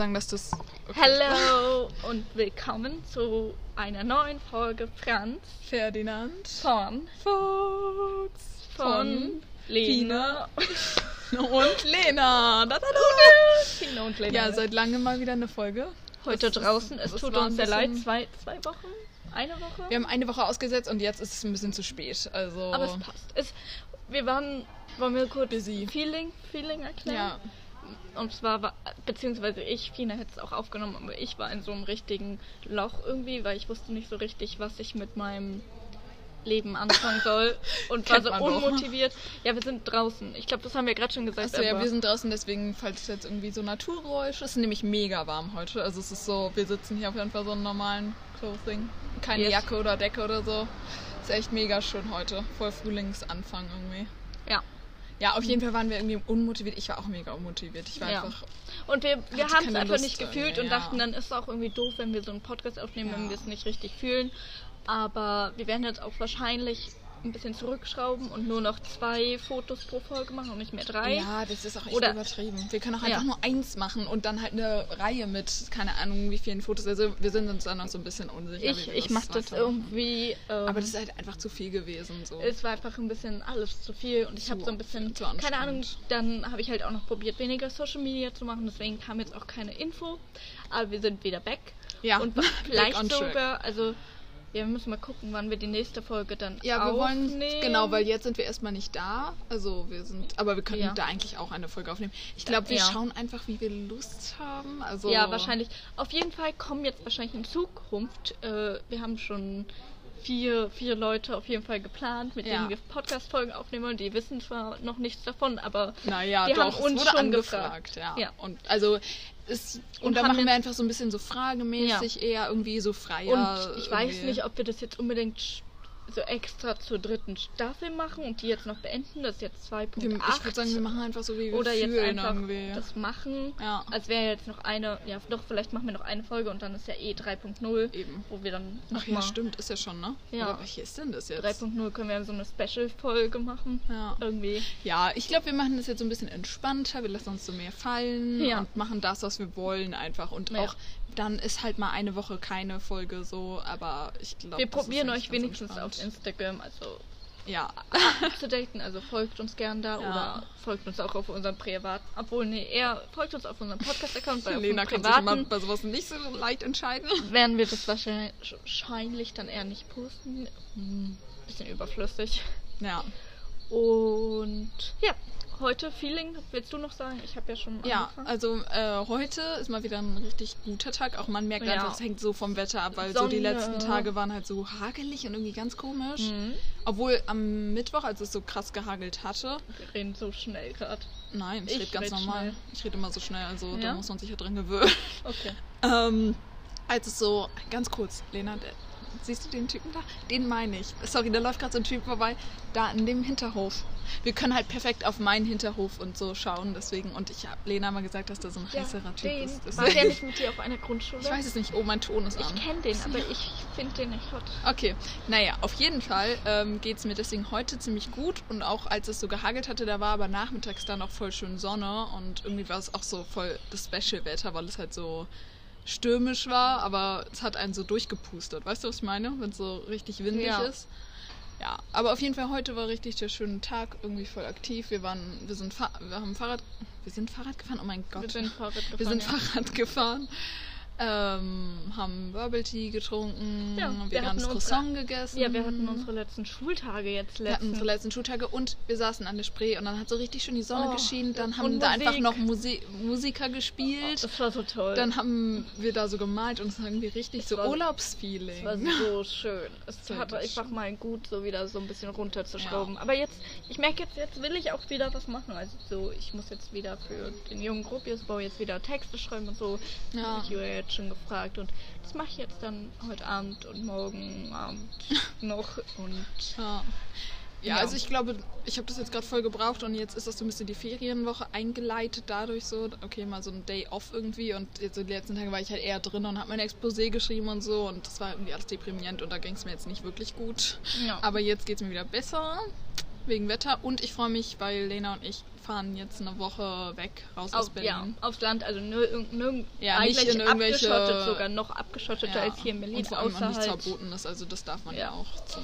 sagen, dass das. Okay. Hallo und willkommen zu einer neuen Folge Franz Ferdinand. von Fuchs. von Lena. Und Lena. Da, da, da. Tina und Lena. Ja, seit langem mal wieder eine Folge. heute das ist- draußen. Es tut uns sehr leid. Zwei, zwei Wochen? Eine Woche? Wir haben eine Woche ausgesetzt und jetzt ist es ein bisschen zu spät. Also. Aber es passt. Es, wir waren, wollen wir kurz Busy. Feeling, Feeling erklären? Ja. Und zwar war, beziehungsweise ich, Fina hätte es auch aufgenommen, aber ich war in so einem richtigen Loch irgendwie, weil ich wusste nicht so richtig, was ich mit meinem Leben anfangen soll und war so unmotiviert. Ja, wir sind draußen. Ich glaube, das haben wir gerade schon gesagt. Achso, ja, wir sind draußen, deswegen, falls es jetzt irgendwie so Naturgeräusche. Es ist nämlich mega warm heute. Also es ist so, wir sitzen hier auf jeden Fall so einen normalen Clothing. Keine Yes. Jacke oder Decke oder so. Ist echt mega schön heute. Voll Frühlingsanfang irgendwie. ja. Ja, auf jeden Fall waren wir irgendwie unmotiviert. Ich war auch mega unmotiviert. Ich war Ja. einfach. Und wir, wir haben es einfach Lust nicht gefühlt und ja. dachten, dann ist es auch irgendwie doof, wenn wir so einen Podcast aufnehmen, wenn Ja. wir es nicht richtig fühlen. Aber wir werden jetzt auch wahrscheinlich ein bisschen zurückschrauben und nur noch zwei Fotos pro Folge machen und nicht mehr drei. Ja, das ist auch echt Oder- übertrieben. Wir können auch Ja. einfach nur eins machen und dann halt eine Reihe mit, keine Ahnung, wie vielen Fotos. Also wir sind uns da noch so ein bisschen unsicher. ich ich mache das irgendwie. Ähm, Aber das ist halt einfach zu viel gewesen. So. es war einfach ein bisschen alles zu viel und ich habe so ein bisschen, zu keine Ahnung, dann habe ich halt auch noch probiert, weniger Social Media zu machen, deswegen kam jetzt auch keine Info, aber wir sind wieder back Ja, und vielleicht sogar, also ja, wir müssen mal gucken, wann wir die nächste Folge dann Ja, wir aufnehmen. wollen genau, weil jetzt sind wir erstmal nicht da. Also wir sind, aber wir können Ja. da eigentlich auch eine Folge aufnehmen. Ich glaube, wir Ja. schauen einfach, wie wir Lust haben. Also Ja, wahrscheinlich. Auf jeden Fall kommen jetzt wahrscheinlich in Zukunft, äh, wir haben schon vier, vier Leute auf jeden Fall geplant, mit Ja. denen wir Podcast-Folgen aufnehmen wollen. Die wissen zwar noch nichts davon, aber Naja, die doch, haben uns schon angefragt, gefragt. ja. Ja. Und also ist, und, Und da machen wir einfach so ein bisschen so fragemäßig eher irgendwie so freier. Und ich weiß nicht, ob wir das jetzt unbedingt so extra zur dritten Staffel machen und die jetzt noch beenden. Das ist jetzt 2.8. wir, ich würde sagen, wir machen einfach so, wie wir oder jetzt einfach irgendwie. das machen. Ja. Als wäre jetzt noch eine, ja doch, vielleicht machen wir noch eine Folge und dann ist ja eh 3.0. Eben. Wo wir dann Ach ja, stimmt, ist ja schon, ne? Ja. Aber welche ist denn das jetzt? 3.0 können wir so eine Special-Folge machen. Ja. Irgendwie. Ja, ich glaube, wir machen das jetzt so ein bisschen entspannter. Wir lassen uns so mehr fallen Ja. und machen das, was wir wollen einfach. Und Ja. auch dann ist halt mal eine Woche keine Folge so, aber ich glaube. Wir probieren euch wenigstens auf Instagram, also Ja, zu daten. Also folgt uns gern da Ja. oder folgt uns auch auf unserem Privat. Obwohl, nee, eher folgt uns auf unserem Podcast-Account, weil Lena kann dem sich immer privaten bei sowas nicht so leicht entscheiden. werden wir das wahrscheinlich wahrscheinlich dann eher nicht posten. Hm, bisschen überflüssig. Ja. Und ja, heute Feeling, willst du noch sagen? Ich habe ja schon Ja, angefangen. also äh, heute ist mal wieder ein richtig guter Tag. Auch man merkt Ja. einfach, es hängt so vom Wetter ab, weil so die Sonne. letzten Tage waren halt so hagelig und irgendwie ganz komisch. Mhm. Obwohl am Mittwoch, als es so krass gehagelt hatte, Wir reden so schnell gerade. nein, ich, Ich rede ganz red normal. schnell. Ich rede immer so schnell, also da Ja? muss man sich ja dran gewöhnen. Okay. Ähm, als es so, ganz kurz, Lena, siehst du den Typen da? Den meine ich. Sorry, da läuft gerade so ein Typ vorbei. Da in dem Hinterhof. Wir können halt perfekt auf meinen Hinterhof und so schauen, deswegen. Und ich habe Lena mal gesagt, dass da so ein heißerer Typ den, ist. war der Deswegen. nicht mit dir auf einer Grundschule? Ich weiß es nicht. Oh, mein Ton ist Ich an. kenne den, aber ich finde den nicht hot. Okay, naja, auf jeden Fall ähm, geht es mir deswegen heute ziemlich gut. Und auch als es so gehagelt hatte, da war aber nachmittags dann auch voll schön Sonne. Und irgendwie war es auch so voll das Special-Wetter, weil es halt so stürmisch war, aber es hat einen so durchgepustet. Weißt du, was ich meine? Wenn es so richtig windig Ja. ist. Ja, aber auf jeden Fall heute war richtig der schöne Tag, irgendwie voll aktiv. Wir waren, wir sind, Fa wir haben Fahrrad, wir sind Fahrrad gefahren. Oh mein Gott, Wir sind Fahrrad gefahren. wir sind ja. Fahrrad gefahren. Ähm, haben Bubble Tea getrunken, Ja, veganes hatten Croissant gegessen. Ja, wir hatten unsere letzten Schultage jetzt Wir hatten letzten. unsere letzten Schultage und wir saßen an der Spree und dann hat so richtig schön die Sonne Oh, geschienen. Dann haben da einfach noch Musi Musiker gespielt. das war so toll. Dann haben wir da so gemalt und es war irgendwie richtig Es so Urlaubsfeeling. Es war so schön. Es hat einfach mal gut, so wieder so ein bisschen runterzuschrauben. Aber jetzt, ich merke jetzt, jetzt will ich auch wieder was machen. Also so, ich muss jetzt wieder für den jungen Gruppiusbau jetzt wieder Texte schreiben und so. Ja. ich Jetzt schon gefragt. Und das mache ich jetzt dann heute Abend und morgen Abend noch. Und Ja. Ja, Ja. also ich glaube, ich habe das jetzt gerade voll gebraucht und jetzt ist das so ein bisschen die Ferienwoche eingeleitet dadurch so, okay, mal so ein Day off irgendwie und jetzt so die letzten Tage war ich halt eher drin und habe mein Exposé geschrieben und so und das war irgendwie alles deprimierend und da ging es mir jetzt nicht wirklich gut. ja. Aber jetzt geht es mir wieder besser wegen Wetter und ich freue mich, weil Lena und ich fahren jetzt eine Woche weg, raus Auf, aus Berlin. ja, aufs Land, also nir nirg Ja, nicht in irgendwelche- abgeschottet, sogar noch abgeschotteter Ja, als hier in Berlin, Und vor allem auch nichts außerhalb. verboten ist, also das darf man ja, Ja. auch zum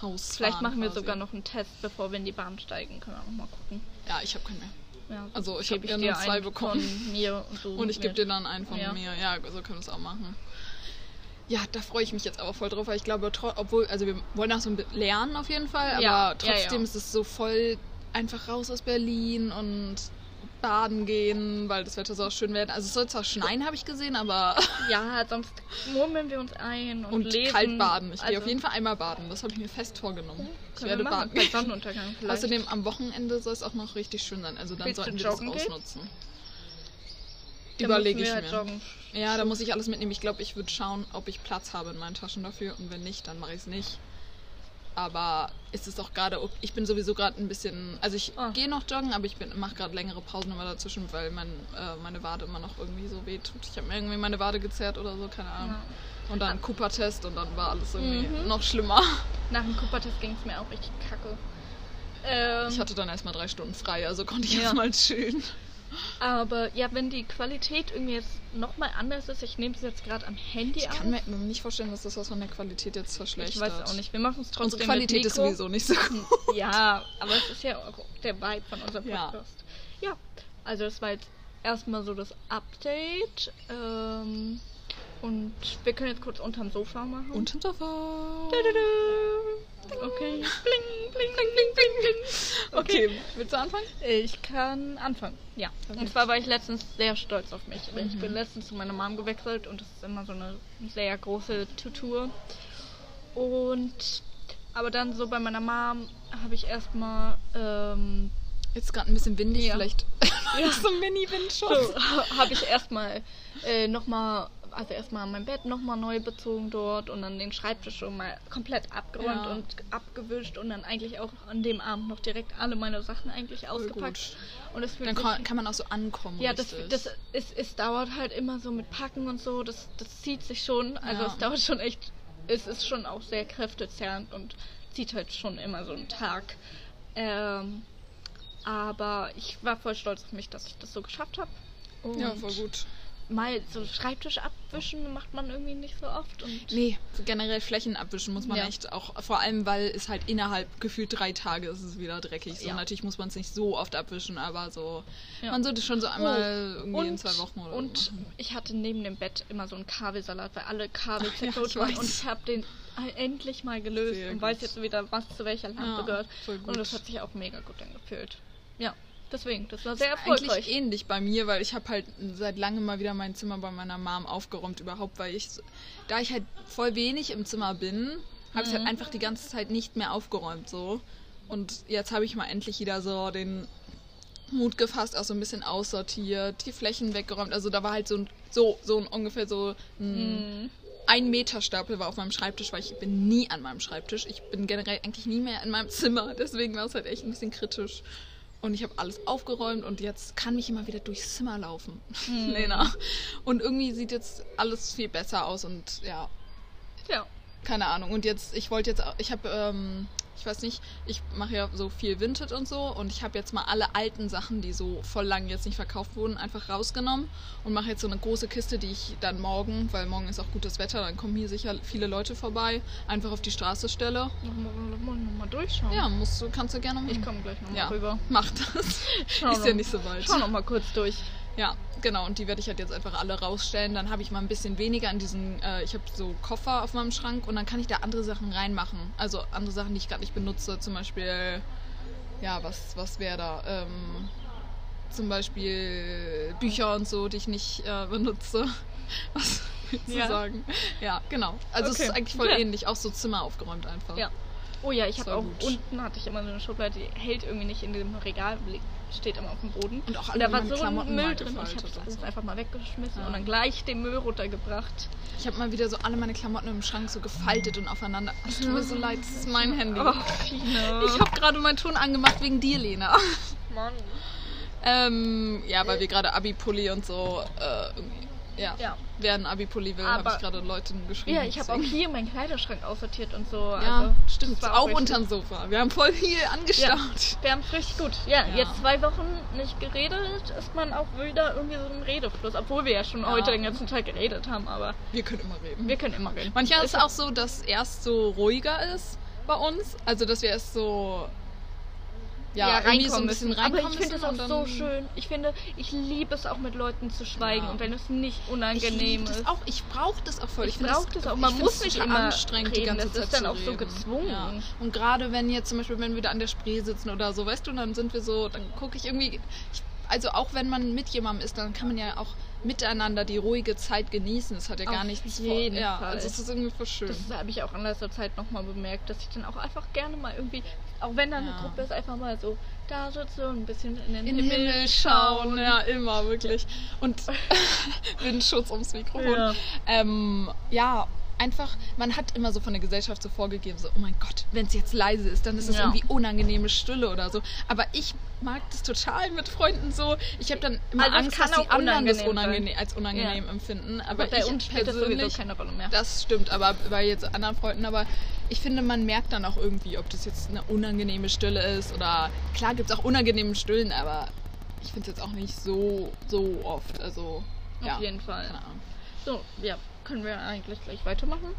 Haus Vielleicht machen wir quasi. sogar noch einen Test, bevor wir in die Bahn steigen. Können wir auch mal gucken. Ja, ich habe keinen mehr. Ja, Also, ich geb hab ja nur zwei bekommen. Von mir und du Und ich gebe dir dann einen von Ja. mir. Ja, so können wir es auch machen. Ja, da freue ich mich jetzt aber voll drauf, weil ich glaube, obwohl, also wir wollen auch so ein bisschen lernen auf jeden Fall, aber Ja, trotzdem ist es so voll einfach raus aus Berlin und baden gehen, weil das Wetter soll schön werden. Also es soll zwar schneien, habe ich gesehen, aber Ja, sonst murmeln wir uns ein und, und lesen. kalt baden. Ich gehe Also, auf jeden Fall einmal baden. Das habe ich mir fest vorgenommen. ich werde baden. Bei Sonnenuntergang vielleicht. Außerdem am Wochenende soll es auch noch richtig schön sein. Also dann Willst sollten wir das ausnutzen. Da Überlege ich mir. joggen. Ja, da muss ich alles mitnehmen. Ich glaube, ich würde schauen, ob ich Platz habe in meinen Taschen dafür. Und wenn nicht, dann mache ich es nicht. Aber es ist auch gerade, ich bin sowieso gerade ein bisschen, also ich Ah. gehe noch joggen, aber ich mache gerade längere Pausen immer dazwischen, weil mein, äh, meine Wade immer noch irgendwie so wehtut. Ich habe mir irgendwie meine Wade gezerrt oder so, keine Ahnung. Und dann Cooper-Test und dann war alles irgendwie Mhm. noch schlimmer. Nach dem Cooper-Test ging es mir auch richtig kacke. Ähm, Ich hatte dann erstmal drei Stunden frei, also konnte ich Ja. erstmal chillen. Aber ja, wenn die Qualität irgendwie jetzt nochmal anders ist, ich nehme es jetzt gerade am Handy Ich auf. kann mir nicht vorstellen, dass das was von der Qualität jetzt verschlechtert. ich weiß auch nicht. Wir machen es trotzdem Unsere Qualität ist sowieso nicht so gut. Ja, aber es ist ja auch der Vibe von unserem Ja. Podcast. Ja, also das war jetzt erstmal so das Update. Ähm, und wir können jetzt kurz unterm Sofa machen. Unterm Sofa. Okay. Bling, bling, bling, bling, bling, bling. Okay, willst du anfangen? Ich kann anfangen. Ja. Und zwar war ich letztens sehr stolz auf mich. weil Ich Mhm. bin letztens zu meiner Mom gewechselt und das ist immer so eine sehr große Tutur. Und aber dann so bei meiner Mom habe ich erstmal ähm, Jetzt gerade ein bisschen windig, Ja. vielleicht Ja. so ein Mini-Windschutz. so, habe ich erstmal äh, nochmal, also erstmal mein Bett nochmal neu bezogen dort und dann den Schreibtisch schon mal komplett abgeräumt Ja. und abgewischt und dann eigentlich auch an dem Abend noch direkt alle meine Sachen eigentlich ausgepackt. Und es fühlt Dann kann, kann man auch so ankommen. ja, das, das ist, es dauert halt immer so mit Packen und so, das, das zieht sich schon. Also Ja. es dauert schon echt, es ist schon auch sehr kräftezehrend und zieht halt schon immer so einen Tag. Ähm, aber ich war voll stolz auf mich, dass ich das so geschafft habe. ja, voll gut. Mal so Schreibtisch abwischen macht man irgendwie nicht so oft. Und Nee, generell Flächen abwischen muss man Ja. echt auch, vor allem weil es halt innerhalb gefühlt drei Tage ist es wieder dreckig. So Ja. natürlich muss man es nicht so oft abwischen, aber so, Ja. man sollte schon so einmal Oh, irgendwie in zwei Wochen oder und so ich hatte neben dem Bett immer so einen Kabelsalat, weil alle Kabel ich waren und ich habe den endlich mal gelöst Sehr und gut. weiß jetzt wieder, was zu welcher Lampe gehört. Und das hat sich auch mega gut angefühlt. Ja, deswegen, das war sehr Das ist eigentlich erfolgreich. ähnlich bei mir, weil ich habe halt seit langem mal wieder mein Zimmer bei meiner Mom aufgeräumt überhaupt, weil ich, da ich halt voll wenig im Zimmer bin, habe ich halt Mhm. einfach die ganze Zeit nicht mehr aufgeräumt so. Und jetzt habe ich mal endlich wieder so den Mut gefasst, auch so ein bisschen aussortiert, die Flächen weggeräumt. Also da war halt so ein, so, so ein ungefähr so ein Mhm. ein Meter Stapel war auf meinem Schreibtisch, weil ich bin nie an meinem Schreibtisch. Ich bin generell eigentlich nie mehr in meinem Zimmer. Deswegen war es halt echt ein bisschen kritisch. Und ich habe alles aufgeräumt und jetzt kann ich immer wieder durchs Zimmer laufen. Mhm. Lena. Und irgendwie sieht jetzt alles viel besser aus und ja, Ja. Keine Ahnung. Und jetzt, ich wollte jetzt, auch- ich habe, ähm, ich weiß nicht, ich mache ja so viel Vinted und so und ich habe jetzt mal alle alten Sachen, die so voll lang jetzt nicht verkauft wurden, einfach rausgenommen und mache jetzt so eine große Kiste, die ich dann morgen, weil morgen ist auch gutes Wetter, dann kommen hier sicher viele Leute vorbei, einfach auf die Straße stelle. Nochmal noch mal, noch mal durchschauen. Ja, musst du, kannst du gerne machen. Ich komme gleich nochmal ja, rüber. mach das. Schau ist ja noch- nicht so weit. Schau noch mal kurz durch. Ja, genau. Und die werde ich halt jetzt einfach alle rausstellen. Dann habe ich mal ein bisschen weniger in diesen. Äh, ich habe so Koffer auf meinem Schrank und dann kann ich da andere Sachen reinmachen. Also andere Sachen, die ich gerade nicht benutze. Zum Beispiel. Ja, was, was wäre da? Ähm, zum Beispiel Bücher und so, die ich nicht äh, benutze. Was willst du Ja. sagen? Ja, genau. Also es Okay. ist eigentlich voll Ja. ähnlich. Auch so Zimmer aufgeräumt einfach. Ja. Oh ja, ich habe auch gut. unten hatte ich immer so eine Schublade, die hält irgendwie nicht in dem Regal, steht immer auf dem Boden. Und auch alle da war so ein Klamotten Müll mal drin und ich habe das alles einfach mal weggeschmissen Ja. und dann gleich den Müll runtergebracht. Ich habe mal wieder so alle meine Klamotten im Schrank so gefaltet und aufeinander. Es tut mir so leid, das ist mein Handy. Oh. Ich habe gerade meinen Ton angemacht wegen dir, Lena. Mann. Ähm, ja, weil wir gerade Abi-Pulli und so äh, irgendwie Ja. Ja. Wer ein Abi-Pulli will, habe ich gerade Leuten geschrieben. Ja, ich habe auch hier meinen Kleiderschrank aussortiert und so. Ja, also, stimmt. Auch, richtig- unterm Sofa. Wir haben voll viel angestaut. Wir haben es richtig gut. Ja, Ja. jetzt zwei Wochen nicht geredet, ist man auch wieder irgendwie so im Redefluss. Obwohl wir ja schon Ja. heute den ganzen Tag geredet haben, aber Wir können immer reden. wir können immer reden. Manchmal ist Ist es auch so, dass erst so ruhiger ist bei uns. Also, dass wir erst so. Ja, irgendwie so ein bisschen müssen. reinkommen Aber ich finde es auch so dann- schön. Ich finde, ich liebe es auch mit Leuten zu schweigen Ja. und wenn es nicht Ich unangenehm das ist. auch. Ich brauche das auch voll. Ich find brauch das auch. ich Man muss nicht immer anstrengend, die reden. ganze Das Zeit ist dann zu auch so reden. gezwungen. Ja. Und gerade wenn jetzt zum Beispiel, wenn wir da an der Spree sitzen oder so, weißt du, dann sind wir so, dann gucke ich irgendwie. Ich, also auch wenn man mit jemandem ist, dann kann man ja auch miteinander die ruhige Zeit genießen. Das hat ja gar Auf nichts jeden vor. Ja, Fall. also es ist irgendwie voll schön. Das habe ich auch in letzter Zeit nochmal bemerkt, dass ich dann auch einfach gerne mal irgendwie, auch wenn da eine Ja. Gruppe ist, einfach mal so da sitze und ein bisschen in den, in den Himmel schauen, ja, immer, wirklich. Und Windschutz ums Mikrofon. Ja. Ähm, ja, einfach, man hat immer so von der Gesellschaft so vorgegeben, so, oh mein Gott, wenn es jetzt leise ist, dann ist es Ja. irgendwie unangenehme Stille oder so. Aber ich mag das total mit Freunden so. Ich habe dann immer Also Angst, dass die anderen das unangenehm als unangenehm empfinden. Aber bei ich uns spielt das persönlich, sowieso keine Rolle mehr. das stimmt, aber bei jetzt anderen Freunden, aber ich finde, man merkt dann auch irgendwie, ob das jetzt eine unangenehme Stille ist oder klar gibt es auch unangenehme Stillen, aber ich finde es jetzt auch nicht so, so oft. Also, ja. Auf jeden Fall. So, ja, können wir eigentlich gleich weitermachen?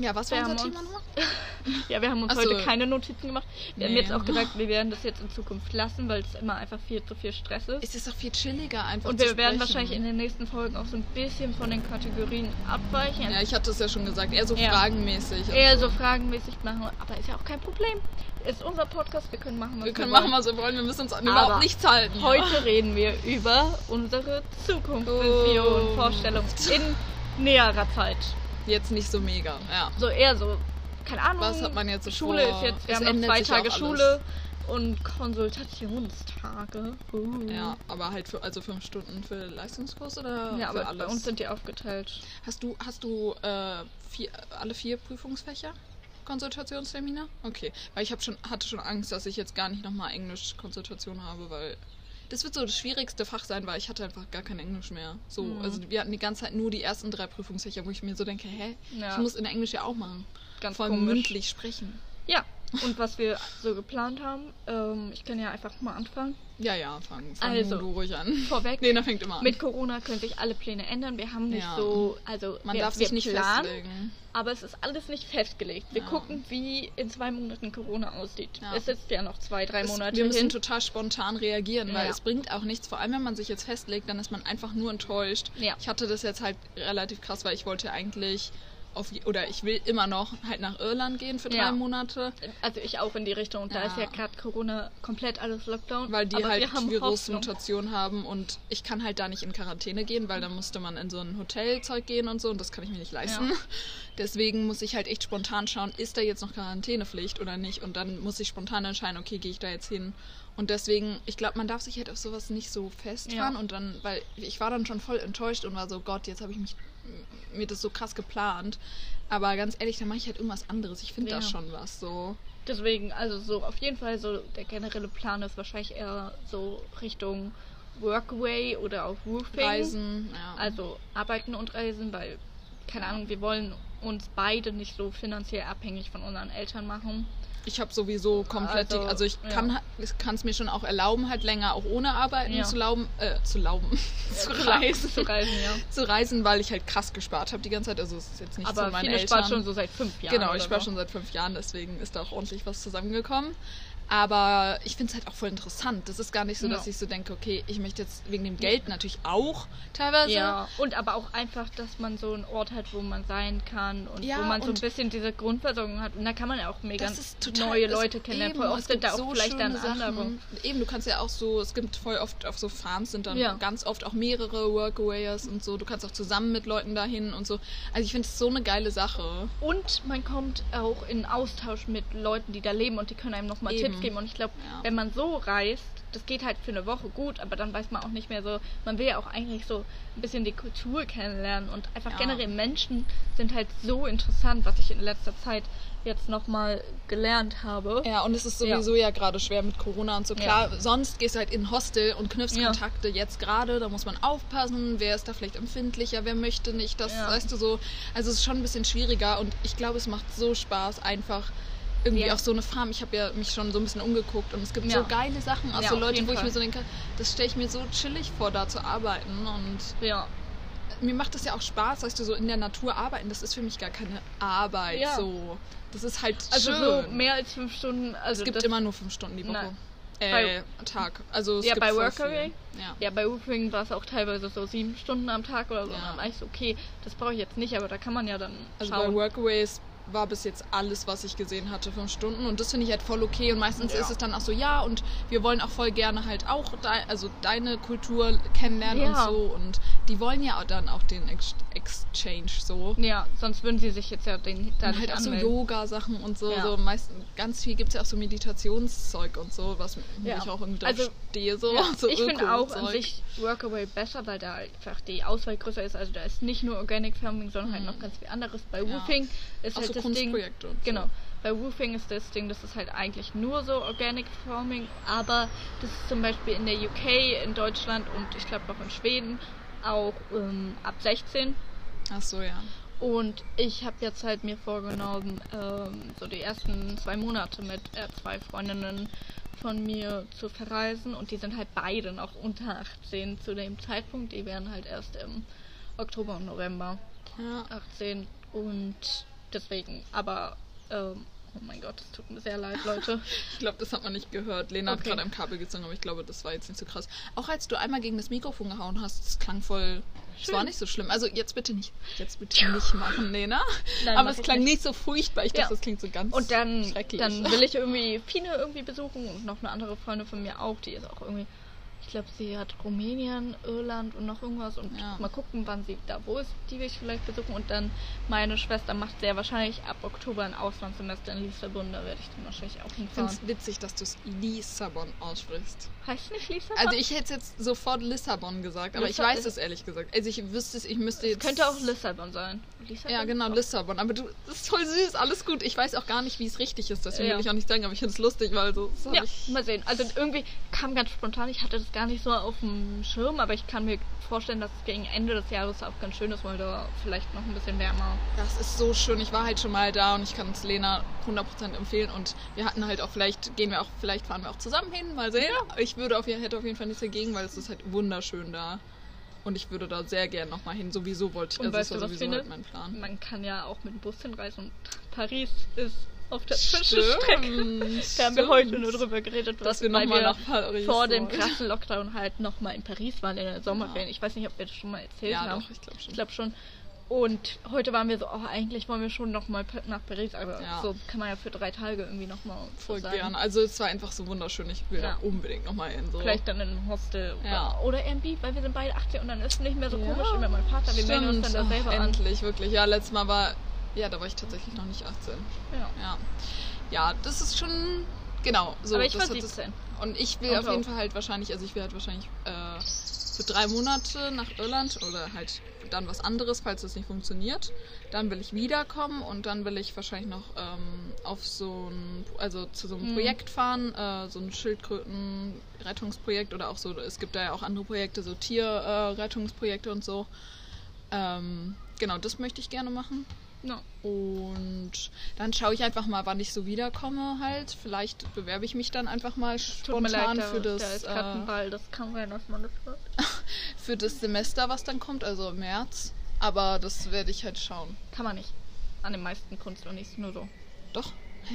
Ja, was war Wir unser haben Thema nochmal? Ja, wir haben uns Ach so. heute keine Notizen gemacht. Wir haben Nee. jetzt auch gesagt, wir werden das jetzt in Zukunft lassen, weil es immer einfach viel zu viel Stress ist. Es ist doch viel chilliger einfach Und wir werden sprechen. wahrscheinlich in den nächsten Folgen auch so ein bisschen von den Kategorien abweichen. Ja, ich hatte es ja schon gesagt, eher so Ja. fragenmäßig. Eher so fragenmäßig machen, aber ist ja auch kein Problem. Ist unser Podcast, wir können machen, was Wir können wollen. machen, was wir wollen, wir müssen uns an überhaupt nichts halten. Heute reden wir über unsere Zukunftsvision, Oh. Vorstellung in näherer Zeit. Jetzt nicht so mega, ja. So eher so, keine Ahnung. Was hat man jetzt so Schule vor? ist jetzt, wir Es haben noch zwei Tage Schule und Konsultationstage. Uh. Ja, aber halt für also fünf Stunden für Leistungskurs oder Ja, für aber alles? bei uns sind die aufgeteilt. Hast du, hast du äh, vier, alle vier Prüfungsfächer? Konsultationstermine? Okay. Weil ich hab schon, hatte schon Angst, dass ich jetzt gar nicht nochmal Englisch-Konsultation habe, weil das wird so das schwierigste Fach sein, weil ich hatte einfach gar kein Englisch mehr. So, Mhm. also wir hatten die ganze Zeit nur die ersten drei Prüfungsfächer, wo ich mir so denke, hä? Ja. Ich muss in Englisch ja auch machen. Ganz Vor allem komisch. mündlich sprechen. Ja, und was wir so geplant haben, ähm, ich kann ja einfach mal anfangen. Ja, ja, fang, fang Also, du ruhig an. Vorweg, da fängt immer an. mit Corona können sich alle Pläne ändern. Wir haben nicht Ja. so, also Man wir, darf wir sich nicht planen, festlegen. aber es ist alles nicht festgelegt. Wir Ja. gucken, wie in zwei Monaten Corona aussieht. Ja. Es ist ja noch zwei, drei Es- Monate wir müssen hin. total spontan reagieren, weil es bringt auch nichts. Vor allem, wenn man sich jetzt festlegt, dann ist man einfach nur enttäuscht. Ich hatte das jetzt halt relativ krass, weil ich wollte eigentlich auf, oder ich will immer noch halt nach Irland gehen für drei Ja. Monate, Also ich auch in die Richtung. Und da Ja. ist ja gerade Corona komplett alles Lockdown. weil die aber halt haben Hoffnung. Virusmutationen haben und ich kann halt da nicht in Quarantäne gehen, weil dann musste man in so ein Hotelzeug gehen und so und das kann ich mir nicht leisten. Ja. Deswegen muss ich halt echt spontan schauen, ist da jetzt noch Quarantänepflicht oder nicht und dann muss ich spontan entscheiden, okay, gehe ich da jetzt hin. Und deswegen, ich glaube, man darf sich halt auf sowas nicht so festfahren Ja. und dann, weil ich war dann schon voll enttäuscht und war so, Gott, jetzt habe ich mich mir das so krass geplant. Aber ganz ehrlich, dann mache ich halt irgendwas anderes. Ich finde da Ja. schon was so. Deswegen, also so auf jeden Fall so der generelle Plan ist wahrscheinlich eher so Richtung Workaway oder auch Roofing. Reisen, ja. Also arbeiten und reisen, weil, keine Ahnung, wir wollen uns beide nicht so finanziell abhängig von unseren Eltern machen. Ich habe sowieso komplett, Also, die, also ich ja. kann kann es mir schon auch erlauben, halt länger auch ohne Arbeiten Ja. zu lauben, äh, zu lauben, zu reisen, Zu reisen, ja. zu reisen, weil ich halt krass gespart habe die ganze Zeit. Also es ist jetzt nicht Aber von meinen viele Eltern. spart schon so seit fünf Jahren. genau, ich spare so. schon seit fünf Jahren, deswegen ist da auch ordentlich was zusammengekommen. Aber ich finde es halt auch voll interessant. Das ist gar nicht so, dass Ja. ich so denke, okay, ich möchte jetzt wegen dem Geld natürlich auch teilweise. Ja, und aber auch einfach, dass man so einen Ort hat, wo man sein kann und Ja, wo man so ein bisschen diese Grundversorgung hat. Und da kann man ja auch mega total, neue Leute kennenlernen. Voll oft sind da auch so vielleicht dann andere. Eben, du kannst ja auch so, es gibt voll oft auf so Farms sind dann Ja. ganz oft auch mehrere Workawayers und so. Du kannst auch zusammen mit Leuten dahin und so. Also ich finde es so eine geile Sache. Und man kommt auch in Austausch mit Leuten, die da leben und die können einem nochmal. Tipps ausgeben. Und ich glaube, Ja. wenn man so reist, das geht halt für eine Woche gut, aber dann weiß man auch nicht mehr so, man will ja auch eigentlich so ein bisschen die Kultur kennenlernen und einfach Ja. generell Menschen sind halt so interessant, was ich in letzter Zeit jetzt nochmal gelernt habe. Ja, und es ist sowieso ja, gerade schwer mit Corona und so. Klar, sonst gehst du halt in ein Hostel und knüpfst Ja. Kontakte. Jetzt gerade, da muss man aufpassen, wer ist da vielleicht empfindlicher, wer möchte nicht. Das, Ja. weißt du so. Also es ist schon ein bisschen schwieriger und ich glaube, es macht so Spaß, einfach irgendwie Ja. auch so eine Farm. Ich habe ja mich schon so ein bisschen umgeguckt und es gibt Ja. so geile Sachen. Auch Ja, Leute, wo ich Fall. mir so denke, das stelle ich mir so chillig vor, da zu arbeiten. Und Ja. mir macht das ja auch Spaß, weißt du, so in der Natur arbeiten. Das ist für mich gar keine Arbeit. So. Das ist halt Also schön. so mehr als fünf Stunden. Also Es gibt immer nur fünf Stunden die Woche. Nein. Äh, Tag. Also es Ja, gibt bei Workaway? Ja. Ja, bei Woofing war es auch teilweise so sieben Stunden am Tag oder so. Ja. Und dann war ich so, okay, das brauche ich jetzt nicht, aber da kann man ja dann Also bei schauen. Workaways war bis jetzt alles, was ich gesehen hatte, fünf Stunden. Und das finde ich halt voll okay. Und meistens Ja. ist es dann auch so, ja, und wir wollen auch voll gerne halt auch dei also deine Kultur kennenlernen Ja. und so. Und die wollen ja auch dann auch den Ex Exchange so. ja, sonst würden sie sich jetzt ja den da Und nicht halt auch so. Yoga-Sachen und so. Ja. so meist, ganz viel gibt es ja auch so Meditationszeug und so, was Ja. ich auch irgendwie drauf Also, stehe. So, Ja, so ich finde auch an sich Workaway besser, weil da einfach die Auswahl größer ist. Also da ist nicht nur Organic Farming, sondern halt Mhm. noch ganz viel anderes. Bei Ja. Woofing ist Auch halt so das Ding. So. Genau. Bei Woofing ist das Ding, das ist halt eigentlich nur so Organic Farming, aber das ist zum Beispiel in der UK, in Deutschland und ich glaube auch in Schweden auch ähm, ab 16. Ach so, ja. Und ich habe jetzt halt mir vorgenommen, ähm, so die ersten zwei Monate mit äh, zwei Freundinnen von mir zu verreisen. Und die sind halt beide noch unter 18 zu dem Zeitpunkt. Die wären halt erst im Oktober und November Ja. 18. Und deswegen, aber, ähm, oh mein Gott, es tut mir sehr leid, Leute. Ich glaube, das hat man nicht gehört. Lena hat Okay. gerade am Kabel gezogen, aber ich glaube, das war jetzt nicht so krass. Auch als du einmal gegen das Mikrofon gehauen hast, das klang voll. Es war nicht so schlimm. Also jetzt bitte nicht. Jetzt bitte nicht machen, Lena. Nein, aber mach es klang nicht. nicht so furchtbar. Ich Ja. dachte, das klingt so ganz Und dann, schrecklich. dann will ich irgendwie Fine irgendwie besuchen und noch eine andere Freundin von mir auch, die ist auch irgendwie, ich glaube, sie hat Rumänien, Irland und noch irgendwas und Ja. mal gucken, wann sie da wo ist, die will ich vielleicht besuchen und dann meine Schwester macht sehr wahrscheinlich ab Oktober ein Auslandssemester in Lissabon, da werde ich dann wahrscheinlich auch ich finde hinfahren. es witzig, dass du es Lissabon aussprichst. Heißt nicht Lissabon? Also ich hätte jetzt sofort Lissabon gesagt, aber ich Lissa- weiß es ehrlich gesagt. Also ich wüsste es, ich müsste es jetzt... könnte auch Lissabon sein. Lissabon? Ja, genau. Lissabon. Aber du, das ist voll süß, alles gut. Ich weiß auch gar nicht, wie es richtig ist. Deswegen Ja. will ich auch nicht sagen, aber ich finde es lustig, weil so... Ja, ich, mal sehen. Also irgendwie kam ganz spontan, ich hatte das gar nicht so auf dem Schirm, aber ich kann mir vorstellen, dass es gegen Ende des Jahres auch ganz schön ist, weil da vielleicht noch ein bisschen wärmer. Das ist so schön. Ich war halt schon mal da und ich kann es Lena 100% empfehlen. Und wir hatten halt auch, vielleicht gehen wir auch, vielleicht fahren wir auch zusammen hin, mal sehen. Ich würde auf, hätte auf jeden Fall nichts dagegen, weil es ist halt wunderschön da. Und ich würde da sehr gern nochmal hin. Sowieso wollte ich, Und also weißt das du, war was sowieso halt mein Plan. Man kann ja auch mit dem Bus hinreisen und Paris ist auf der Zwischenstrecke. Da haben wir heute nur drüber geredet, Dass wir weil nochmal wir nach Paris vor dem krassen Lockdown halt nochmal in Paris waren in der Sommerferien. Ich weiß nicht, ob wir das schon mal erzählt Ja, haben. doch, ich glaube schon. Ich glaube schon. Und heute waren wir so, oh, eigentlich wollen wir schon nochmal nach Paris, aber Ja. so kann man ja für drei Tage irgendwie nochmal Voll sein. gern. Also es war einfach so wunderschön. Ich will Ja. da unbedingt nochmal hin. So. Vielleicht dann in einem Hostel Ja. oder, oder Airbnb, weil wir sind beide 18 und dann ist es nicht mehr so Ja. komisch wie mit meinem Vater. Wir melden uns dann da selber Ach, an. Endlich, wirklich. Ja, letztes Mal war... Ja, da war ich tatsächlich noch nicht 18. Ja. Ja. Ja, das ist schon... Genau. So, aber ich das war hat es- 17. Und ich will Und auf jeden auch. Fall halt wahrscheinlich, also ich will halt wahrscheinlich äh, für drei Monate nach Irland oder halt dann was anderes, falls das nicht funktioniert. Dann will ich wiederkommen und dann will ich wahrscheinlich noch ähm, auf so ein, also zu so einem Mhm. Projekt fahren, äh, so ein Schildkröten-Rettungsprojekt oder auch so, es gibt da ja auch andere Projekte, so Tierrettungsprojekte äh, und so. Ähm, genau, das möchte ich gerne machen. Ja. Und dann schaue ich einfach mal, wann ich so wiederkomme halt. Vielleicht bewerbe ich mich dann einfach mal spontan leid, da, für, das, da äh, Ball, das kann sein, dass man das hört. für das Semester, was dann kommt, also im März. Aber das werde ich halt schauen. Kann man nicht. An den meisten Kunstunis nur so. Doch? Hä?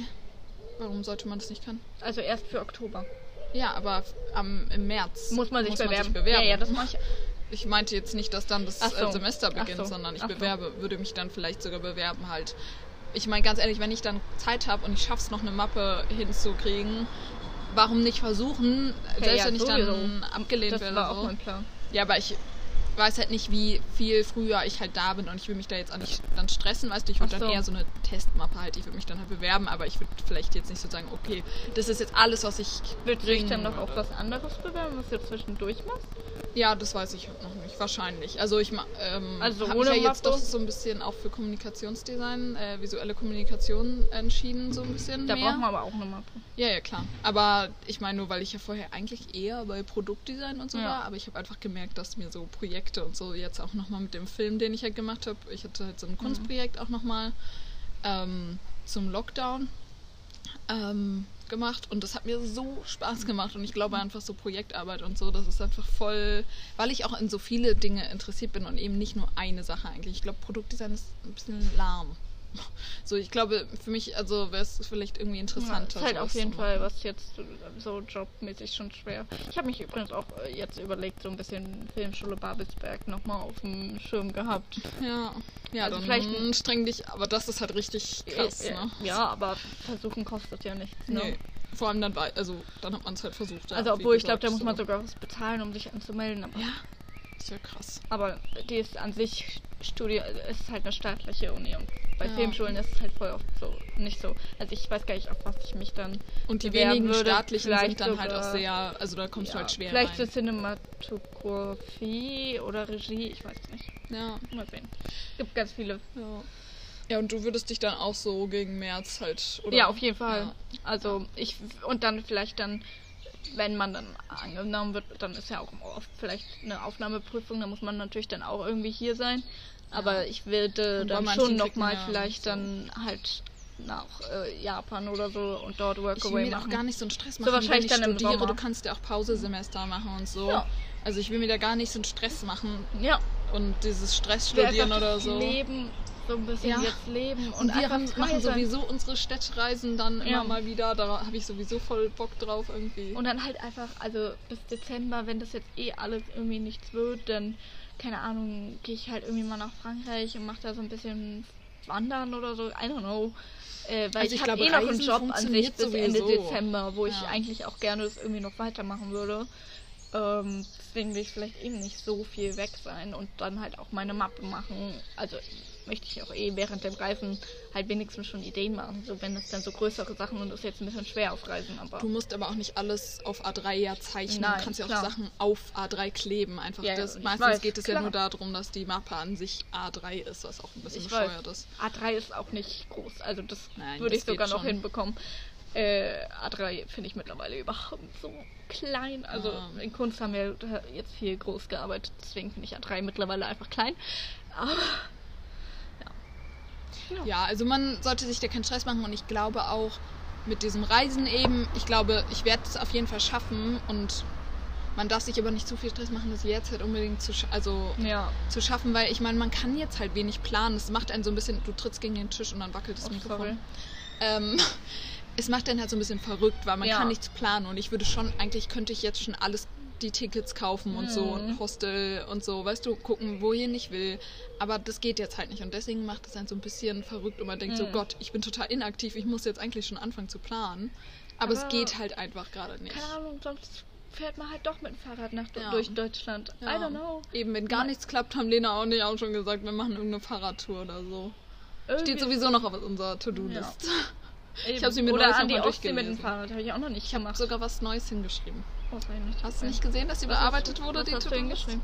Warum sollte man das nicht können? Also erst für Oktober. Ja, aber am, im März Muss man sich muss bewerben. Man sich bewerben. Ja, ja, das mache ich. Ich meinte jetzt nicht, dass dann das Ach so. äh, Semester beginnt, so. sondern ich Ach so. bewerbe, würde mich dann vielleicht sogar bewerben halt. Ich meine ganz ehrlich, wenn ich dann Zeit habe und ich schaff's noch eine Mappe hinzukriegen, warum nicht versuchen, Hey, selbst ja, wenn ich dann abgelehnt Das werde. war so. auch mein Plan. Ja, aber ich weiß halt nicht, wie viel früher ich halt da bin und ich will mich da jetzt auch nicht dann stressen, weißt du, ich würde Ach dann so. eher so eine Testmappe halt, ich würde mich dann halt bewerben, aber ich würde vielleicht jetzt nicht so sagen, okay, das ist jetzt alles, was ich Willst du dich dann noch auf was anderes bewerben, was du zwischendurch machst? Ja, das weiß ich noch nicht, wahrscheinlich. Also ich ähm, Also habe mich ja jetzt doch so ein bisschen auch für Kommunikationsdesign, äh, visuelle Kommunikation entschieden, so ein bisschen Da mehr. braucht man aber auch eine Mappe. Ja, ja, klar. Aber ich meine nur, weil ich ja vorher eigentlich eher bei Produktdesign und so Ja. war, aber ich habe einfach gemerkt, dass mir so Projekte und so jetzt auch nochmal mit dem Film, den ich halt gemacht habe, ich hatte halt so ein Kunstprojekt auch nochmal ähm, zum Lockdown ähm, gemacht und das hat mir so Spaß gemacht und ich glaube einfach so Projektarbeit und so, das ist einfach voll, weil ich auch in so viele Dinge interessiert bin und eben nicht nur eine Sache eigentlich. Ich glaube, Produktdesign ist ein bisschen lahm. So, ich glaube, für mich, also wäre es vielleicht irgendwie Ja, interessanter. ist halt auf jeden. Fall was jetzt äh, so jobmäßig schon schwer. Ich habe mich übrigens auch äh, jetzt überlegt, so ein bisschen Filmschule Babelsberg nochmal auf dem Schirm gehabt. Ja, ja Also dann vielleicht- streng dich, aber das ist halt richtig krass, Äh, äh, ne? Ja, aber versuchen kostet ja nichts. Ne? Nee. Vor allem dann, also dann hat man es halt versucht. ja, Also obwohl ich glaube, da muss man so. sogar was bezahlen, um sich anzumelden. Aber, Ja, ist ja krass. aber die ist an sich Studie, ist halt eine staatliche Uni und bei Ja. Filmschulen ist es halt voll oft so nicht so. Also ich weiß gar nicht, auf was ich mich dann Und die wenigen würde. staatlichen Vielleicht sind dann halt auch sogar- sehr, also da kommst du ja, halt schwer Vielleicht rein. so Cinematografie oder Regie, ich weiß nicht. Ja, Mal sehen. Es gibt ganz viele. ja. Ja, und du würdest dich dann auch so gegen März halt, oder? Ja, auf jeden Fall. Ja. Also ich und dann vielleicht dann, wenn man dann angenommen wird, dann ist ja auch oft vielleicht eine Aufnahmeprüfung, da muss man natürlich dann auch irgendwie hier sein. Aber Ja. ich würde Und dann schon nochmal ja vielleicht so- dann halt nach äh, Japan oder so und dort Ich Workaway will mir auch machen. gar nicht so einen Stress So machen, wahrscheinlich wenn ich dann im studiere. Sommer. Du kannst ja auch Pausesemester machen und so. Ja. Also ich will mir da gar nicht so einen Stress machen Ja, und dieses Stress ich studieren oder so. Leben so ein bisschen Ja. jetzt leben und, Und wir haben, machen sowieso unsere Städtreisen dann Ja. immer mal wieder. Da habe ich sowieso voll Bock drauf irgendwie. Und dann halt einfach, also bis Dezember, wenn das jetzt eh alles irgendwie nichts wird, dann, keine Ahnung, gehe ich halt irgendwie mal nach Frankreich und mache da so ein bisschen Wandern oder so. I don't know. Äh, weil Also ich, ich habe eh noch einen Job an sich bis Ende sowieso. Dezember, wo ich Ja. eigentlich auch gerne das irgendwie noch weitermachen würde. Ähm, deswegen will ich vielleicht eben nicht so viel weg sein und dann halt auch meine Mappe machen. Also möchte ich auch eh während dem Reisen halt wenigstens schon Ideen machen. So wenn es dann so größere Sachen sind, ist jetzt ein bisschen schwer auf Reisen, aber. Du musst aber auch nicht alles auf A3 ja zeichnen. Nein, du kannst ja auch klar. Sachen auf A3 kleben. Einfach Ja, das, ich meistens weiß, geht es ja klar. nur darum, dass die Mappe an sich A3 ist, was auch ein bisschen Ich weiß. bescheuert ist. A3 ist auch nicht groß, also das Nein, würde das ich sogar noch schon. hinbekommen. Äh, A3 finde ich mittlerweile überhaupt so klein. Also Ah. in Kunst haben wir jetzt viel groß gearbeitet, deswegen finde ich A3 mittlerweile einfach klein. Aber Ja, also man sollte sich da keinen Stress machen und ich glaube auch mit diesem Reisen eben, ich glaube, ich werde es auf jeden Fall schaffen und man darf sich aber nicht zu viel Stress machen, das jetzt halt unbedingt zu, sch- also ja, zu schaffen, weil ich meine, man kann jetzt halt wenig planen. Es macht einen so ein bisschen, du trittst gegen den Tisch und dann wackelt das oh, Mikrofon. Ähm, es macht dann halt so ein bisschen verrückt, weil man Ja. kann nichts planen und ich würde schon, eigentlich könnte ich jetzt schon alles die Tickets kaufen und so Mhm. und Hostel und so, weißt du, gucken, wohin ich will. Aber das geht jetzt halt nicht und deswegen macht es einen so ein bisschen verrückt und man denkt so, Mhm. Gott, ich bin total inaktiv, ich muss jetzt eigentlich schon anfangen zu planen. Aber, es Aber- geht halt einfach gerade nicht. Keine Ahnung, sonst fährt man halt doch mit dem Fahrrad nach, Ja. durch Deutschland. I Ja. don't know. Eben, wenn gar nichts klappt, haben Lena und ich auch schon gesagt, wir machen irgendeine Fahrradtour oder so. Steht Irgendwie- sowieso noch auf unserer To-Do-List. Eben. Ich habe sie mir Oder neulich an die Ostsee mit dem. Fahrrad, habe ich auch noch nicht Ich habe gemacht. sogar was Neues hingeschrieben. Nicht Hast du nicht gesehen, dass sie Was bearbeitet wurde, die hast du hingeschrieben?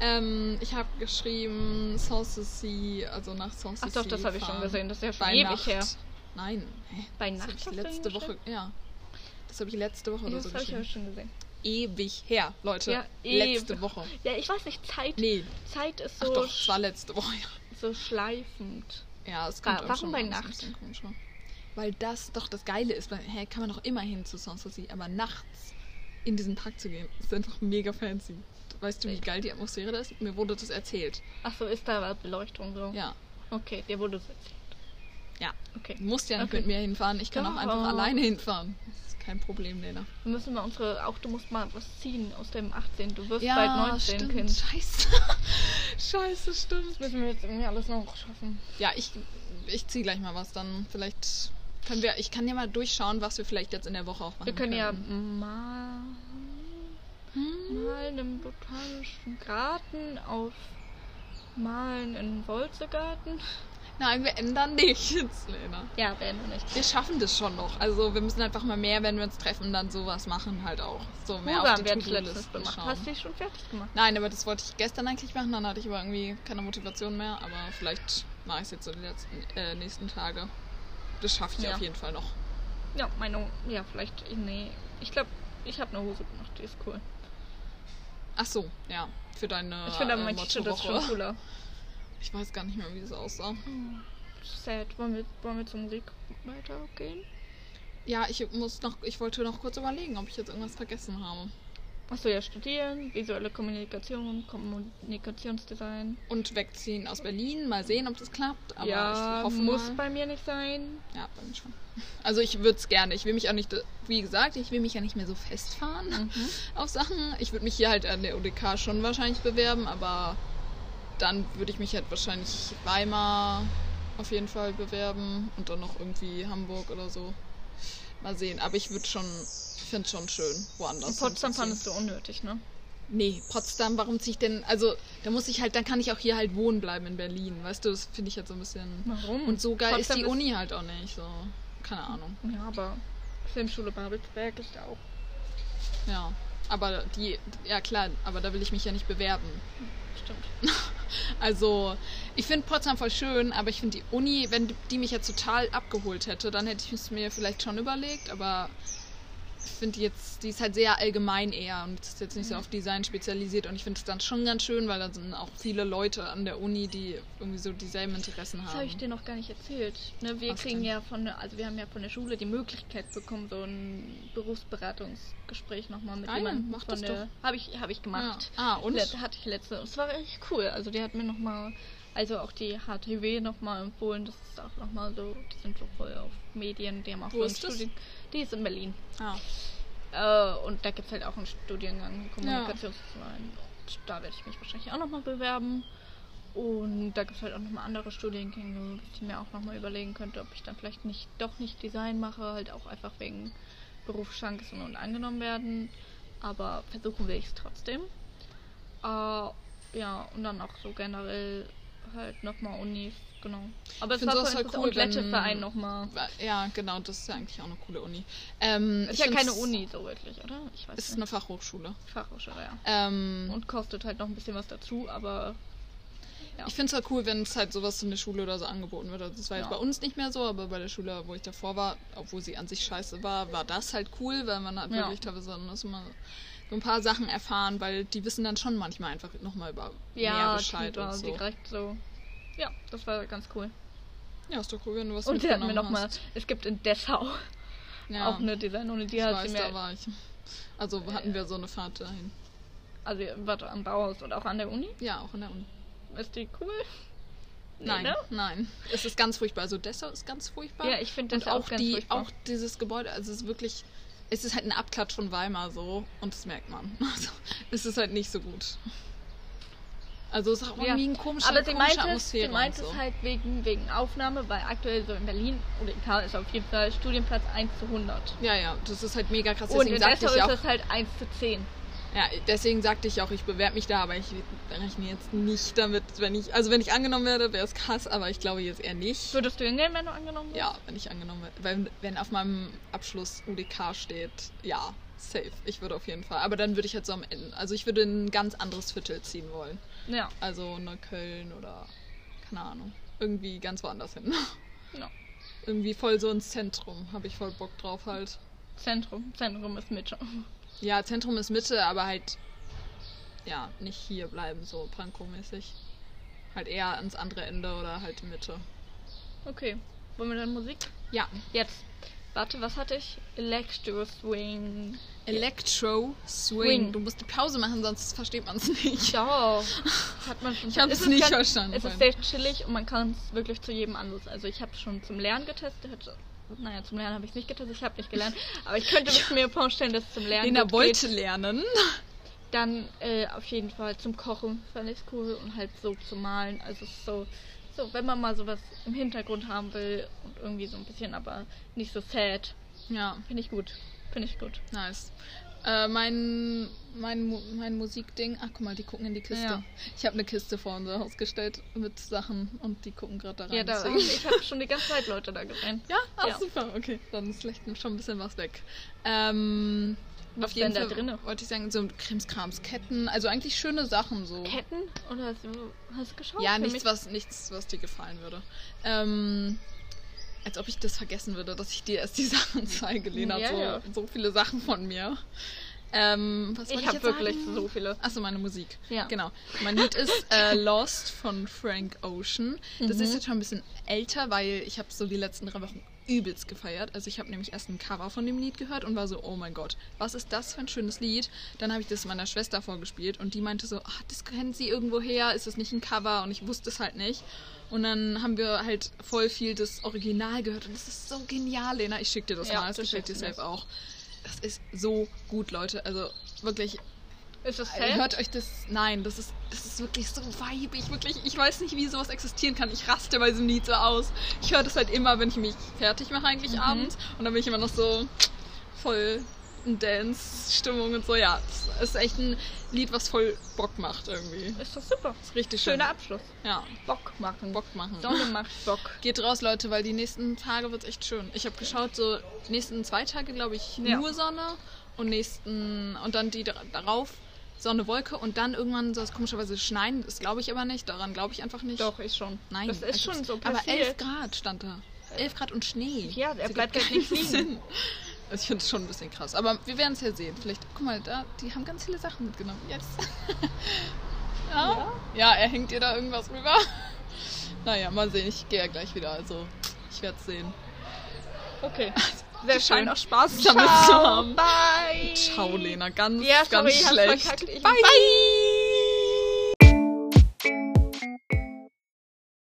Ähm, ich habe geschrieben Sanssouci, also nach Sanssouci Ach doch, das habe ich schon gesehen. Das ist ja schon Bei ewig Nacht. her. Nein, hä? Bei Das Nacht habe ich letzte Woche, ja. Das habe ich letzte Woche Ja, oder das so habe ich aber geschrieben. schon gesehen. Ewig her, Leute. Ja, letzte ewig. Woche. Ja, ich weiß nicht, Zeit, Nee, Zeit ist ach so, doch, es war letzte Woche, ja. so schleifend. Ja, es kommt Ah, auch warum schon bei das Nacht? Weil das doch das Geile ist, weil, hä, kann man doch immer hin zu Sanssouci, aber nachts in diesen Park zu gehen, ist einfach mega fancy. Weißt du, wie geil die Atmosphäre da ist? Mir wurde das erzählt. Ach so, ist da Beleuchtung so? Ja, Okay, dir wurde es erzählt. ja. Okay. Du musst ja nicht Okay. mit mir hinfahren, ich kann auch einfach Doch. alleine hinfahren. Das ist kein Problem, Lena. Wir müssen mal unsere, auch du musst mal was ziehen aus dem 18. Du wirst bald 19, stimmt. Kind. Scheiße. Scheiße, stimmt. Das müssen wir jetzt irgendwie alles noch schaffen. Ja, ich, ich zieh gleich mal was, dann vielleicht können wir, ich kann ja mal durchschauen, was wir vielleicht jetzt in der Woche auch machen Wir können ja könnten. mal. Hm. Malen im botanischen Garten auf Malen in Wolzegarten. Nein, wir ändern nichts, Lena. Ja, wir nicht. Wir schaffen das schon noch. Also wir müssen einfach mal mehr, wenn wir uns treffen, dann sowas machen halt auch. So mehr Huga auf die gemacht. schauen. Hast du die schon fertig gemacht? Nein, aber das wollte ich gestern eigentlich machen, dann hatte ich aber irgendwie keine Motivation mehr. Aber vielleicht mache ich es jetzt so die letzten, äh, nächsten Tage. Das schaffe ich Ja. auf jeden Fall noch. Ja, meine. Ja, vielleicht. Nee. Ich glaube, ich habe eine Hose gemacht. Die ist cool. Ach so, ja. Für deine Ich finde äh, manche das schon cooler. Ich weiß gar nicht mehr, wie es aussah. Sad. Wollen wir, wollen wir zur Musik weitergehen? Ja, ich muss noch, ich wollte noch kurz überlegen, ob ich jetzt irgendwas vergessen habe. Achso, ja, studieren, visuelle Kommunikation, Kommunikationsdesign. Und wegziehen aus Berlin. Mal sehen, ob das klappt. Aber ja, ich hoffe muss mal. bei mir nicht sein. Ja, bei mir schon. Also ich würde es gerne. Ich will mich auch nicht, wie gesagt, ich will mich ja nicht mehr so festfahren Mhm. auf Sachen. Ich würde mich hier halt an der UDK schon wahrscheinlich bewerben, aber dann würde ich mich halt wahrscheinlich Weimar auf jeden Fall bewerben und dann noch irgendwie Hamburg oder so. Mal sehen. Aber ich würde schon, finde es schon schön, woanders. Potsdam hinzuziehen. fandest du unnötig, ne? Nee, Potsdam, warum ziehe ich denn? Also, da muss ich halt, dann kann ich auch hier halt wohnen bleiben in Berlin. Weißt du, das finde ich halt so ein bisschen. Warum? Und so geil ist Potsdam die Uni halt auch nicht. So, keine Ahnung. Ja, aber Filmschule Babelsberg ist ja auch. Ja. Aber die, ja klar, aber da will ich mich ja nicht bewerben. Stimmt. Also, ich finde Potsdam voll schön, aber ich finde die Uni, wenn die mich jetzt total abgeholt hätte, dann hätte ich es mir vielleicht schon überlegt, aber ich finde die jetzt, die ist halt sehr allgemein eher und ist jetzt nicht so auf Design spezialisiert und ich finde es dann schon ganz schön, weil da sind auch viele Leute an der Uni, die irgendwie so dieselben Interessen Das haben. habe ich dir noch gar nicht erzählt. Ne, wir Was kriegen denn? ja von also wir haben ja von der Schule die Möglichkeit bekommen, so ein Berufsberatungsgespräch nochmal mit Ah ja, jemandem mach von das der. Habe ich, habe ich gemacht. Ja. Ah, und? Das hatte ich letzte. Es war echt cool. Also die hat mir nochmal, also auch die HTW nochmal empfohlen. Das ist auch nochmal so, die sind so voll auf Medien, die haben auch Wo so ist das? Die ist in Berlin. Ah, Äh, und da gibt es halt auch einen Studiengang Kommunikationsdesign. Und da werde ich mich wahrscheinlich auch nochmal bewerben. Und da gibt es halt auch nochmal andere Studiengänge, die ich mir auch nochmal überlegen könnte, ob ich dann vielleicht nicht doch nicht Design mache, halt auch einfach wegen Berufschancen und angenommen werden. Aber versuchen will ich es trotzdem. Äh, ja, und dann auch so generell halt nochmal Unis, genau. Aber es war voll interessant. voll cool, und wenn- nochmal. ja, genau, das ist ja eigentlich auch eine coole Uni. Ähm, Ist ich ja keine Uni so wirklich, oder? Ich weiß Ist nicht. eine Fachhochschule. Fachhochschule, ja. Ähm, Und kostet halt noch ein bisschen was dazu, aber ja. Ich finde es halt cool, wenn es halt sowas in der Schule oder so angeboten wird. Also das war jetzt Ja. bei uns nicht mehr so, aber bei der Schule, wo ich davor war, obwohl sie an sich scheiße war, war das halt cool, weil man halt Ja. wirklich teilweise dann ist man so ein paar Sachen erfahren, weil die wissen dann schon manchmal einfach nochmal über mehr ja, Bescheid die war und so. direkt so. Ja, das war ganz cool. Ja, ist doch cool, wenn du was Und sie hat mir nochmal, es gibt in Dessau ja, auch eine Design-Uni, die ich hat sie mir, da war ich. Also hatten wir so eine Fahrt dahin. also warte, am Bauhaus und auch an der Uni. Ja, auch in der Uni. Ist die cool? Nee, Nein, ne? nein. Es ist ganz furchtbar. Also Dessau ist ganz furchtbar. Ja, ich finde das auch, auch ganz die, furchtbar. auch dieses Gebäude, also es ist wirklich, es ist halt ein Abklatsch von Weimar so und das merkt man. Also, es ist halt nicht so gut. Also es ist auch Ja. irgendwie ein komischer, Aber sie meinte, es, Atmosphäre. sie meinte und so. es halt wegen, wegen Aufnahme, weil aktuell so in Berlin, oder in Karl ist auf jeden Fall Studienplatz 1 zu 100. Ja, ja, das ist halt mega krass. Und in Dessau ist es halt 1 zu 10. ja, deswegen sagte ich auch, ich bewerbe mich da, aber ich rechne jetzt nicht damit, wenn ich, also wenn ich angenommen werde, wäre es krass, aber ich glaube jetzt eher nicht. Würdest du hingehen, wenn du angenommen wirst? Ja, wenn ich angenommen werde. Weil, wenn auf meinem Abschluss UDK steht, ja, safe. Ich würde auf jeden Fall. Aber dann würde ich halt so am Ende, also ich würde in ein ganz anderes Viertel ziehen wollen. Ja. Also Neukölln oder, keine Ahnung, irgendwie ganz woanders hin. ja. irgendwie voll so ins Zentrum, habe ich voll Bock drauf halt. Zentrum. Zentrum ist Mitte. Ja, Zentrum ist Mitte, aber halt, ja, nicht hier bleiben, so Pankow-mäßig. Halt eher ans andere Ende oder halt Mitte. Okay. Wollen wir dann Musik? Ja, Jetzt. Warte, was hatte ich? Electro Swing. Electro Swing. Swing. Du musst die Pause machen, sonst versteht man es nicht. Doch. Hat man schon Ich hab's Es nicht ganz- verstanden Es ist sehr chillig und man kann es wirklich zu jedem Anlass. Also ich habe schon zum Lernen getestet. Naja, zum Lernen habe ich nicht getestet, ich habe nicht gelernt. Aber ich könnte mir vorstellen, dass es zum Lernen Lena wollte geht. lernen. Dann äh, auf jeden Fall zum Kochen fand ich cool und halt so zum Malen. Also es so, so, wenn man mal sowas im Hintergrund haben will und irgendwie so ein bisschen, aber nicht so sad. Ja, Finde ich gut. Finde ich gut. nice. Äh, mein, mein, mein Musikding. Ach, guck mal, die gucken in die Kiste. Ja. Ich habe eine Kiste vor unser Haus gestellt mit Sachen und die gucken gerade da rein. Ja, da, deswegen- ich habe schon die ganze Zeit Leute da gesehen. Ja, ach, Ja. super, okay. Dann ist vielleicht schon ein bisschen was weg. Ähm, Was auf jeden denn da Fall drinne? wollte ich sagen, so Krimskrams, Ketten, also eigentlich schöne Sachen so. Ketten? Oder hast du, hast du geschaut? Ja, nichts mich- was, nichts, was dir gefallen würde. Ähm, als ob ich das vergessen würde, dass ich dir erst die Sachen zeige, Lena. Ja, so, ja. so viele Sachen von mir. Ähm, was Ich habe wirklich sagen? so viele. Achso, meine Musik. Ja. Genau. Mein Lied ist äh, Lost von Frank Ocean. Das Mhm. ist jetzt schon ein bisschen älter, weil ich habe so die letzten drei Wochen übelst gefeiert. Also ich habe nämlich erst ein Cover von dem Lied gehört und war so, oh mein Gott, was ist das für ein schönes Lied? Dann habe ich das meiner Schwester vorgespielt und die meinte so, ach, das kennt sie irgendwo her, ist das nicht ein Cover? Und ich wusste es halt nicht. Und dann haben wir halt voll viel das Original gehört und das ist so genial, Lena. Ich schicke dir das Ja, mal, du gefällt dir safe auch. Das ist so gut, Leute. Also wirklich, Ist es äh, sad? Hört euch das. Nein, das ist, das ist wirklich so weibig. Wirklich, ich weiß nicht, wie sowas existieren kann. Ich raste bei diesem Lied so aus. Ich höre das halt immer, wenn ich mich fertig mache, eigentlich Mhm. abends. Und dann bin ich immer noch so voll in Dance-Stimmung und so. Ja, es ist echt ein Lied, was voll Bock macht irgendwie. Ist das super. Ist richtig schön. Schöner Abschluss. Ja, Bock machen. Bock machen. Sonne macht Bock. Geht raus, Leute, weil die nächsten Tage wird es echt schön. Ich habe geschaut, so die nächsten zwei Tage, glaube ich, Ja. nur Sonne und nächsten und dann die dar- darauf Sonne, Wolke und dann irgendwann soll es komischerweise schneien. Das glaube ich aber nicht. Daran glaube ich einfach nicht. Doch, ich schon. Nein. Das ist als schon so Aber passiert. 11 Grad stand da. 11 Grad und Schnee. Ja, er Das bleibt halt nicht keinen liegen. Sinn. Also ich finde es schon ein bisschen krass. Aber wir werden es ja sehen. Vielleicht, guck mal, da, die haben ganz viele Sachen mitgenommen. Jetzt. ja? ja, er hängt ihr da irgendwas rüber. Naja, mal sehen. Ich gehe ja gleich wieder. Also, ich werde es sehen. Okay. Sehr scheinen schön. auch Spaß damit zu Ciao. haben. Bye. Ciao, Lena. Ganz, Ja, sorry, ganz schlecht. Bye. Bye.